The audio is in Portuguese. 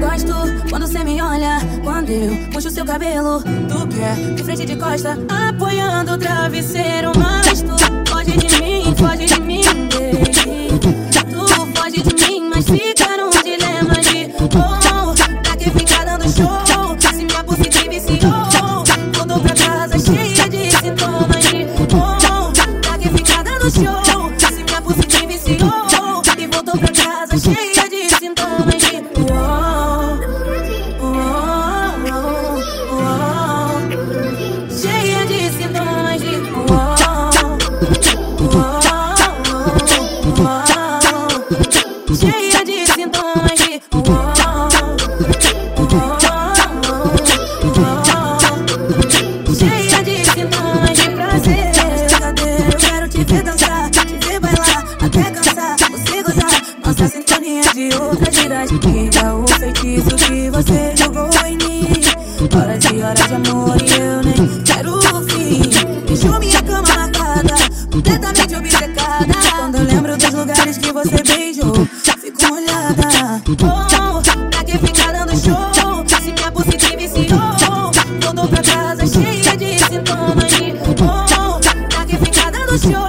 Gosto quando você me olha, quando eu puxo seu cabelo Tu quer de frente de costa, apoiando o travesseiro. Mas tu foge de mim, foge de mim. Cheia de sintomas Cheia de sintomas de prazer Pesadelo, quero te ver dançar. Te ver bailar, até cansar Você gozar, nossa sintonia de outra cidade Que é o feitiço que você. It's